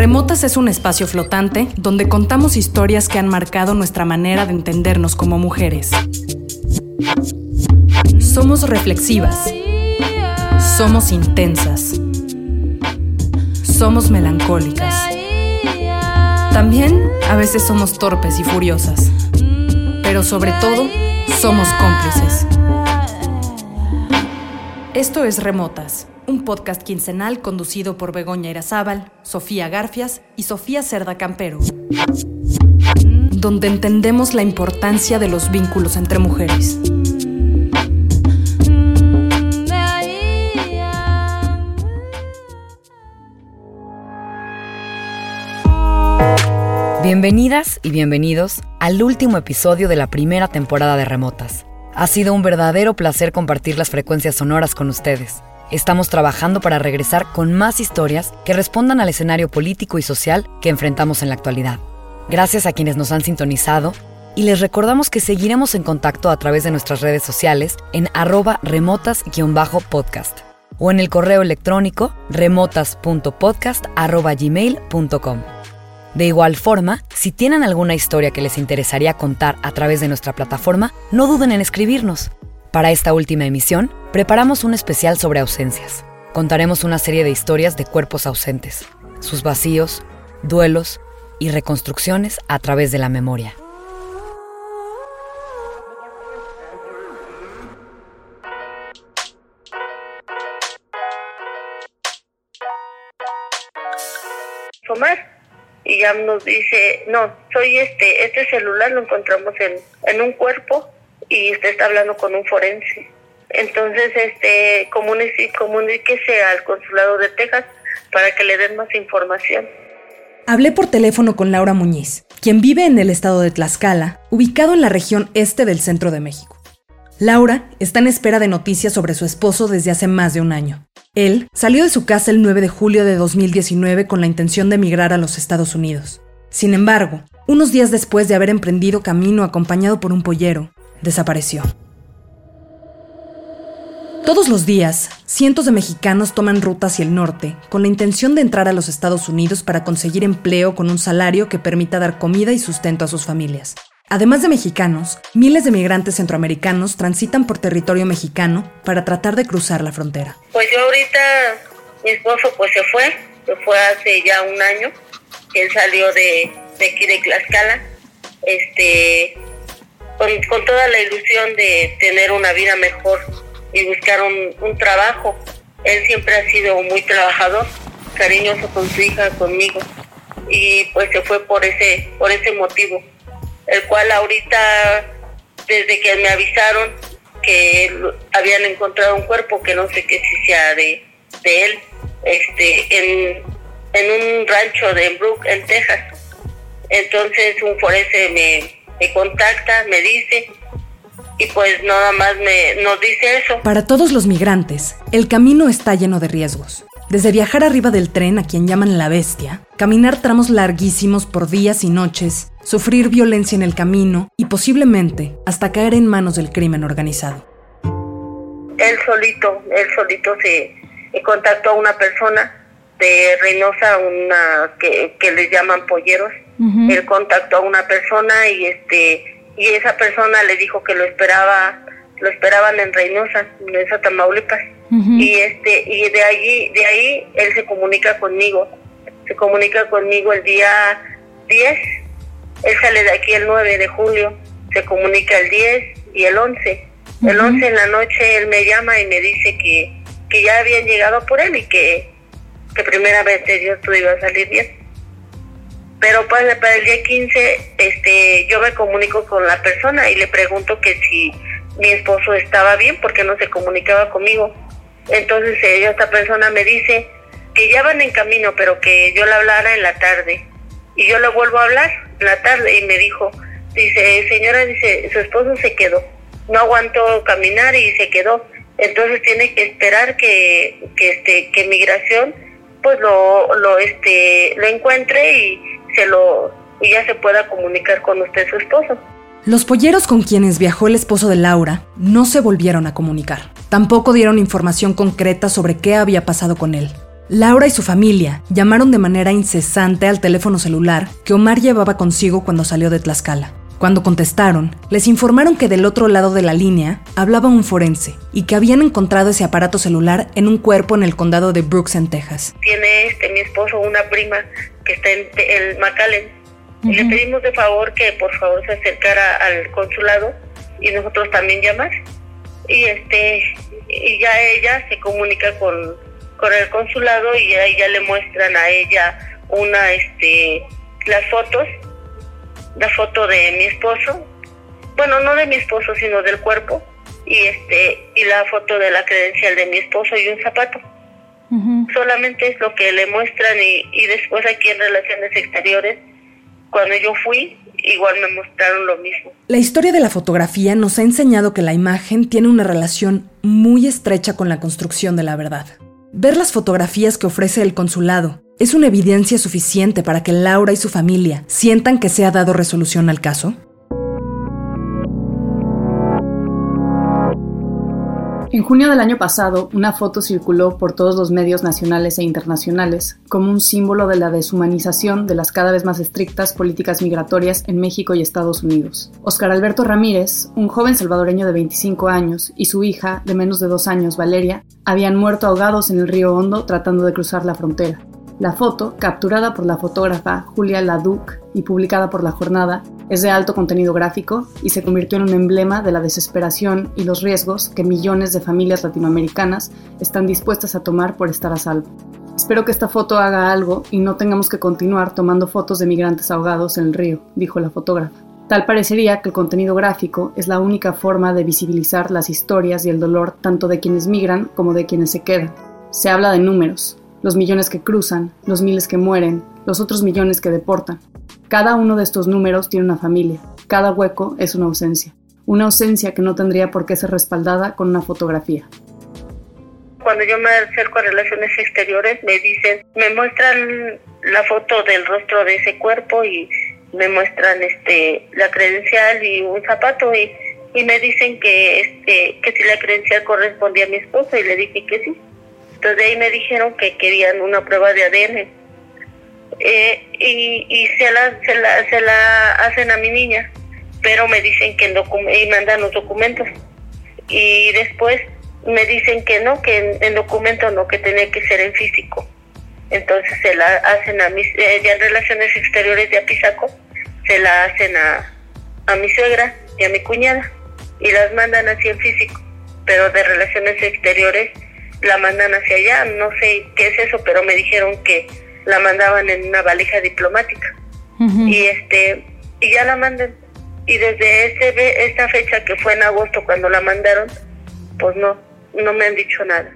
Remotas es un espacio flotante donde contamos historias que han marcado nuestra manera de entendernos como mujeres. Somos reflexivas. Somos intensas. Somos melancólicas. También a veces somos torpes y furiosas. Pero sobre todo, somos cómplices. Esto es Remotas, un podcast quincenal conducido por Begoña Irazábal, Sofía Garfias y Sofía Cerda Campero, donde entendemos la importancia de los vínculos entre mujeres. Bienvenidas y bienvenidos al último episodio de la primera temporada de Remotas. Ha sido un verdadero placer compartir las frecuencias sonoras con ustedes. Estamos trabajando para regresar con más historias que respondan al escenario político y social que enfrentamos en la actualidad. Gracias a quienes nos han sintonizado y les recordamos que seguiremos en contacto a través de nuestras redes sociales en arroba remotas-podcast o en el correo electrónico remotas.podcast.gmail.com. De igual forma, si tienen alguna historia que les interesaría contar a través de nuestra plataforma, no duden en escribirnos. Para esta última emisión, preparamos un especial sobre ausencias. Contaremos una serie de historias de cuerpos ausentes, sus vacíos, duelos y reconstrucciones a través de la memoria. Omar y ya nos dice, no, soy este, este celular lo encontramos en, en un cuerpo y usted está hablando con un forense. Entonces, este, comuníquese, comuníquese al consulado de Texas para que le den más información. Hablé por teléfono con Laura Muñiz, quien vive en el estado de Tlaxcala, ubicado en la región este del centro de México. Laura está en espera de noticias sobre su esposo desde hace más de un año. Él salió de su casa el 9 de julio de 2019 con la intención de emigrar a los Estados Unidos. Sin embargo, unos días después de haber emprendido camino acompañado por un pollero, desapareció. Todos los días, cientos de mexicanos toman ruta hacia el norte con la intención de entrar a los Estados Unidos para conseguir empleo con un salario que permita dar comida y sustento a sus familias. Además de mexicanos, miles de migrantes centroamericanos transitan por territorio mexicano para tratar de cruzar la frontera. Pues yo ahorita, mi esposo pues se fue, se fue hace ya un año, él salió de, aquí de Tlaxcala, este, con, toda la ilusión de tener una vida mejor y buscar un, un trabajo. Él siempre ha sido muy trabajador, cariñoso con su hija, conmigo, y pues se fue por ese, por ese motivo el cual ahorita, desde que me avisaron que habían encontrado un cuerpo que no sé qué si sea de, de él, este, en, en un rancho de Brook, en Texas. Entonces un forense me, me contacta, me dice, y pues nada más me, nos dice eso. Para todos los migrantes, el camino está lleno de riesgos. Desde viajar arriba del tren a quien llaman la bestia, caminar tramos larguísimos por días y noches, sufrir violencia en el camino y posiblemente hasta caer en manos del crimen organizado. Él solito, él solito se contactó a una persona de Reynosa, una que, que les llaman polleros. Él contactó a una persona y este y esa persona le dijo que lo esperaba, lo esperaban en Reynosa, en esa Tamaulipas. Y este y de allí de ahí él se comunica conmigo. Se comunica conmigo el día 10 él sale de aquí el 9 de julio se comunica el 10 y el 11 el 11 en la noche él me llama y me dice que, que ya habían llegado por él y que, que primeramente Dios todo iba a salir bien pero pues para el día 15 este yo me comunico con la persona y le pregunto que si mi esposo estaba bien porque no se comunicaba conmigo. Entonces ella, esta persona me dice que ya van en camino, pero que yo le hablara en la tarde. Y yo le vuelvo a hablar en la tarde y me dijo, dice, señora, dice, su esposo se quedó, no aguantó caminar y se quedó. Entonces tiene que esperar que, que este, que migración pues lo, lo este lo encuentre y se lo se pueda comunicar con usted su esposo. Los polleros con quienes viajó el esposo de Laura no se volvieron a comunicar. Tampoco dieron información concreta sobre qué había pasado con él. Laura y su familia llamaron de manera incesante al teléfono celular que Omar llevaba consigo cuando salió de Tlaxcala. Cuando contestaron, les informaron que del otro lado de la línea hablaba un forense y que habían encontrado ese aparato celular en un cuerpo en el condado de Brooks, en Texas. Tiene este mi esposo una prima que está en el McAllen. Y le pedimos de favor que por favor se acercara al consulado y nosotros también llamar. Y este y ya ella se comunica con, con el consulado y ya, ya le muestran a ella una este las fotos la foto de mi esposo, bueno, no de mi esposo, sino del cuerpo, y este y la foto de la credencial de mi esposo y un zapato. Solamente es lo que le muestran y, y después aquí en Relaciones Exteriores, cuando yo fui, igual me mostraron lo mismo. La historia de la fotografía nos ha enseñado que la imagen tiene una relación muy estrecha con la construcción de la verdad. Ver las fotografías que ofrece el consulado es una evidencia suficiente para que Laura y su familia sientan que se ha dado resolución al caso. En junio del año pasado, una foto circuló por todos los medios nacionales e internacionales como un símbolo de la deshumanización de las cada vez más estrictas políticas migratorias en México y Estados Unidos. Oscar Alberto Ramírez, un joven salvadoreño de 25 años, y su hija, de menos de dos años, Valeria, habían muerto ahogados en el río Hondo tratando de cruzar la frontera. La foto, capturada por la fotógrafa Julia Laduc y publicada por La Jornada, es de alto contenido gráfico y se convirtió en un emblema de la desesperación y los riesgos que millones de familias latinoamericanas están dispuestas a tomar por estar a salvo. Espero que esta foto haga algo y no tengamos que continuar tomando fotos de migrantes ahogados en el río, dijo la fotógrafa. Tal parecería que el contenido gráfico es la única forma de visibilizar las historias y el dolor tanto de quienes migran como de quienes se quedan. Se habla de números, los millones que cruzan, los miles que mueren, los otros millones que deportan. Cada uno de estos números tiene una familia, cada hueco es una ausencia, una ausencia que no tendría por qué ser respaldada con una fotografía. Cuando yo me acerco a relaciones exteriores me dicen, me muestran la foto del rostro de ese cuerpo y me muestran este la credencial y un zapato y, y me dicen que este que si la credencial correspondía a mi esposa y le dije que sí entonces de ahí me dijeron que querían una prueba de ADN. Eh, y, y se, la, se, la, se la hacen a mi niña, pero me dicen que en y mandan los documentos. Y después me dicen que no, que en, documento no, que tenía que ser en físico. Entonces se la hacen a mis, eh, ya en Relaciones Exteriores de Apizaco, se la hacen a, a mi suegra y a mi cuñada y las mandan así en físico. Pero de Relaciones Exteriores la mandan hacia allá, no sé qué es eso, pero me dijeron que la mandaban en una valija diplomática. Y este y ya la mandan. Y desde ese esta fecha que fue en agosto cuando la mandaron, pues no, no me han dicho nada.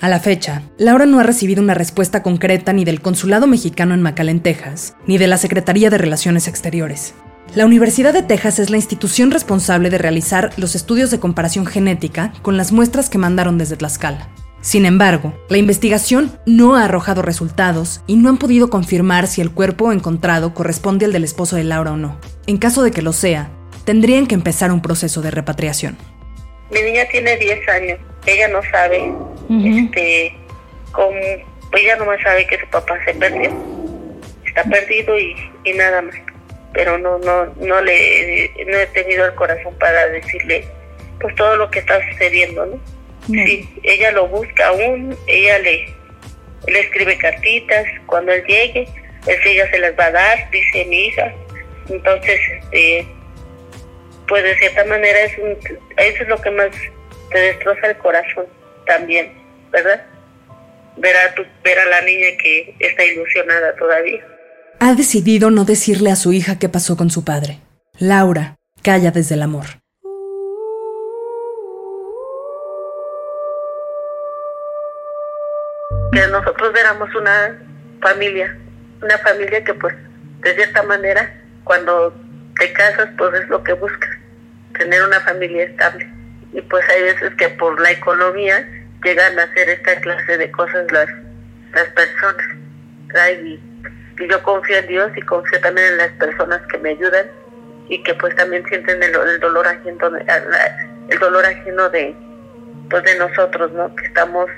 A la fecha, Laura no ha recibido una respuesta concreta ni del Consulado Mexicano en McAllen, Texas, ni de la Secretaría de Relaciones Exteriores. La Universidad de Texas es la institución responsable de realizar los estudios de comparación genética con las muestras que mandaron desde Tlaxcala. Sin embargo, la investigación no ha arrojado resultados y no han podido confirmar si el cuerpo encontrado corresponde al del esposo de Laura o no. En caso de que lo sea, tendrían que empezar un proceso de repatriación. Mi niña tiene 10 años, ella no sabe, este, cómo, ella nomás sabe que su papá se perdió, está perdido y, y nada más. Pero no no no le no he tenido el corazón para decirle pues todo lo que está sucediendo no, sí ella lo busca aún ella le le escribe cartitas cuando él llegue él ella se las va a dar dice mi hija entonces este pues de cierta manera es un, eso es lo que más te destroza el corazón también verdad ver a tu, ver a la niña que está ilusionada todavía ha decidido no decirle a su hija qué pasó con su padre. Laura calla desde el amor. Que nosotros éramos una familia, una familia que pues de cierta manera cuando te casas pues es lo que buscas, tener una familia estable. Y pues hay veces que por la economía llegan a hacer esta clase de cosas las, las personas. Y, y yo confío en Dios y confío también en las personas que me ayudan y que pues también sienten el, el dolor ajeno el dolor ajeno de pues de nosotros no que estamos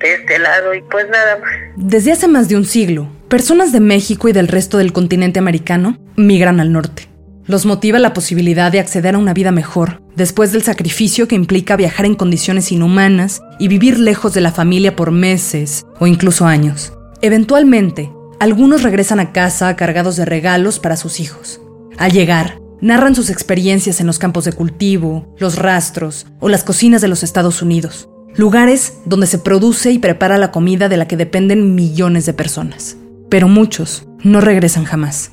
de este lado y pues nada más. Desde hace más de un siglo personas de México y del resto del continente americano migran al norte. Los motiva la posibilidad de acceder a una vida mejor después del sacrificio que implica viajar en condiciones inhumanas y vivir lejos de la familia por meses o incluso años. Eventualmente algunos regresan a casa cargados de regalos para sus hijos. Al llegar narran sus experiencias en los campos de cultivo, los rastros o las cocinas de los Estados Unidos, lugares donde se produce y prepara la comida de la que dependen millones de personas. Pero muchos no regresan jamás.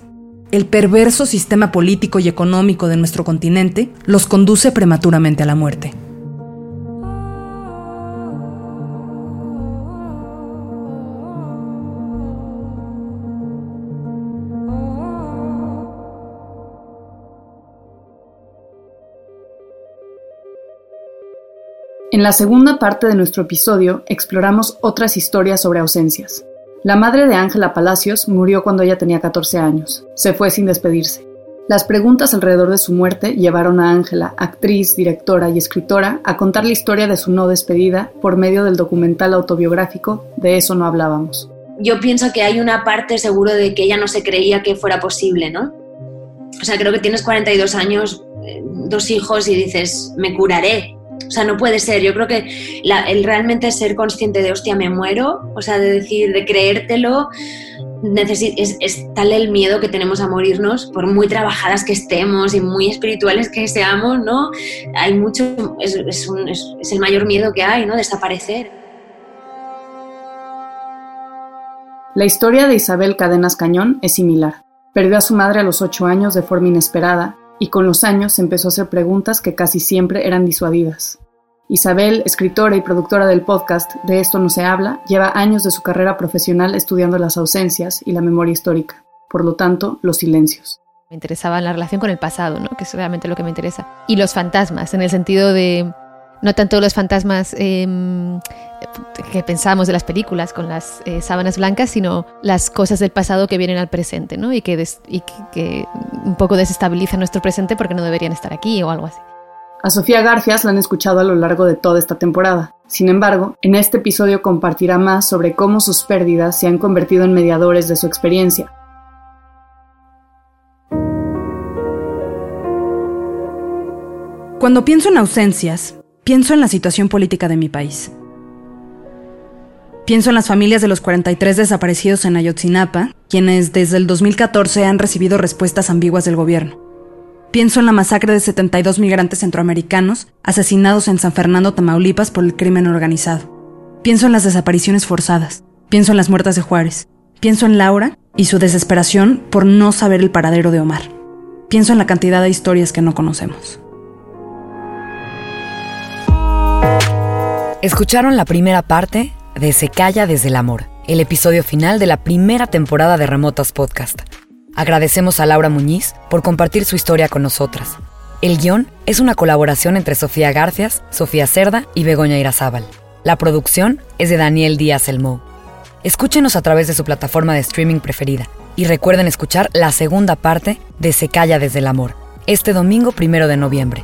El perverso sistema político y económico de nuestro continente los conduce prematuramente a la muerte. En la segunda parte de nuestro episodio exploramos otras historias sobre ausencias. La madre de Ángela Palacios murió cuando ella tenía 14 años. Se fue sin despedirse. Las preguntas alrededor de su muerte llevaron a Ángela, actriz, directora y escritora, a contar la historia de su no despedida por medio del documental autobiográfico De eso no hablábamos. Yo pienso que hay una parte seguro de que ella no se creía que fuera posible, ¿no? O sea, creo que tienes 42 años, eh, dos hijos y dices, me curaré, o sea, no puede ser. Yo creo que el realmente ser consciente de, hostia, me muero, o sea, de decir, de creértelo, es, es, tal el miedo que tenemos a morirnos, por muy trabajadas que estemos y muy espirituales que seamos, ¿no? Hay mucho, es, es el mayor miedo que hay, ¿no? Desaparecer. La historia de Isabel Cadenas Cañón es similar. Perdió a su madre a los ocho años de forma inesperada y con los años empezó a hacer preguntas que casi siempre eran disuadidas. Isabel, escritora y productora del podcast De esto no se habla, lleva años de su carrera profesional estudiando las ausencias y la memoria histórica, por lo tanto, los silencios. Me interesaba la relación con el pasado, ¿no? que es realmente lo que me interesa. Y los fantasmas, en el sentido de no tanto los fantasmas em, que pensamos de las películas con las eh, sábanas blancas, sino las cosas del pasado que vienen al presente, ¿no? Y que, y que, un poco desestabilizan nuestro presente porque no deberían estar aquí o algo así. A Sofía Garfias la han escuchado a lo largo de toda esta temporada. Sin embargo, en este episodio compartirá más sobre cómo sus pérdidas se han convertido en mediadores de su experiencia. Cuando pienso en ausencias, Pienso en la situación política de mi país. Pienso en las familias de los 43 desaparecidos en Ayotzinapa, quienes desde el 2014 han recibido respuestas ambiguas del gobierno. Pienso en la masacre de 72 migrantes centroamericanos asesinados en San Fernando, Tamaulipas por el crimen organizado. Pienso en las desapariciones forzadas. Pienso en las muertas de Juárez. Pienso en Laura y su desesperación por no saber el paradero de Omar. Pienso en la cantidad de historias que no conocemos. Escucharon la primera parte de Se calla desde el amor, el episodio final de la primera temporada de Remotas Podcast. Agradecemos a Laura Muñiz por compartir su historia con nosotras. El guion es una colaboración entre Sofía Garcias, Sofía Cerda y Begoña Irazábal. La producción es de Daniel Díaz Elmo. Escúchenos a través de su plataforma de streaming preferida y recuerden escuchar la segunda parte de Se calla desde el amor, este domingo primero de noviembre.